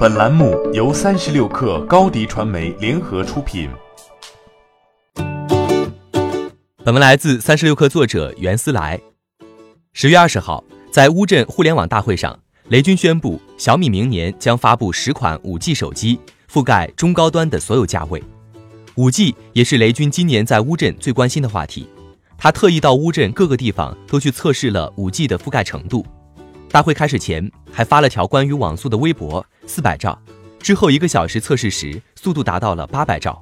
本栏目由三十六氪高低传媒联合出品。本文来自三十六氪作者袁思来。十月二十号，在乌镇互联网大会上，雷军宣布小米明年将发布十款五 G 手机，覆盖中高端的所有价位。五 G 也是雷军今年在乌镇最关心的话题。他特意到乌镇各个地方都去测试了五 G 的覆盖程度。大会开始前，还发了条关于网速的微博，四百兆。之后一个小时测试时，速度达到了八百兆。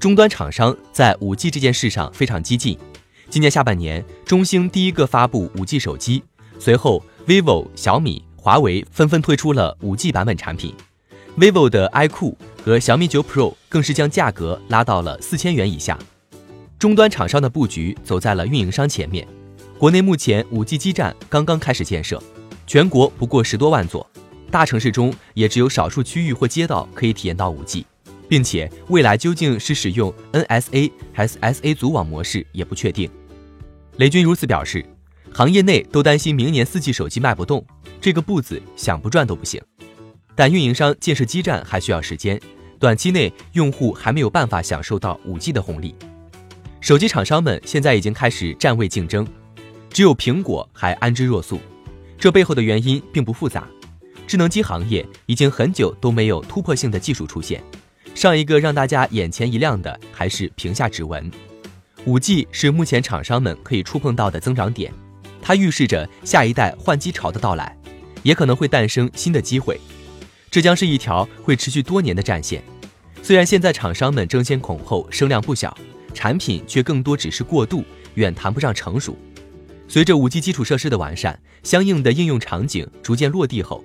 终端厂商在五 G 这件事上非常激进。今年下半年，中兴第一个发布五 G 手机，随后 vivo、小米、华为纷纷推出了五 G 版本产品。vivo 的 iQOO 和小米九 Pro 更是将价格拉到了四千元以下。终端厂商的布局走在了运营商前面。国内目前五 G 基站刚刚开始建设。全国不过十多万座，大城市中也只有少数区域或街道可以体验到五 G，并且未来究竟是使用 NSA 还是 SA 组网模式也不确定。雷军如此表示，行业内都担心明年四 G 手机卖不动，这个步子想不转都不行。但运营商建设基站还需要时间，短期内用户还没有办法享受到五 G 的红利。手机厂商们现在已经开始站位竞争，只有苹果还安之若素。这背后的原因并不复杂，智能机行业已经很久都没有突破性的技术出现，上一个让大家眼前一亮的还是屏下指纹。五 G 是目前厂商们可以触碰到的增长点，它预示着下一代换机潮的到来，也可能会诞生新的机会。这将是一条会持续多年的战线。虽然现在厂商们争先恐后，声量不小，产品却更多只是过渡，远谈不上成熟。随着五 G 基础设施的完善，相应的应用场景逐渐落地后，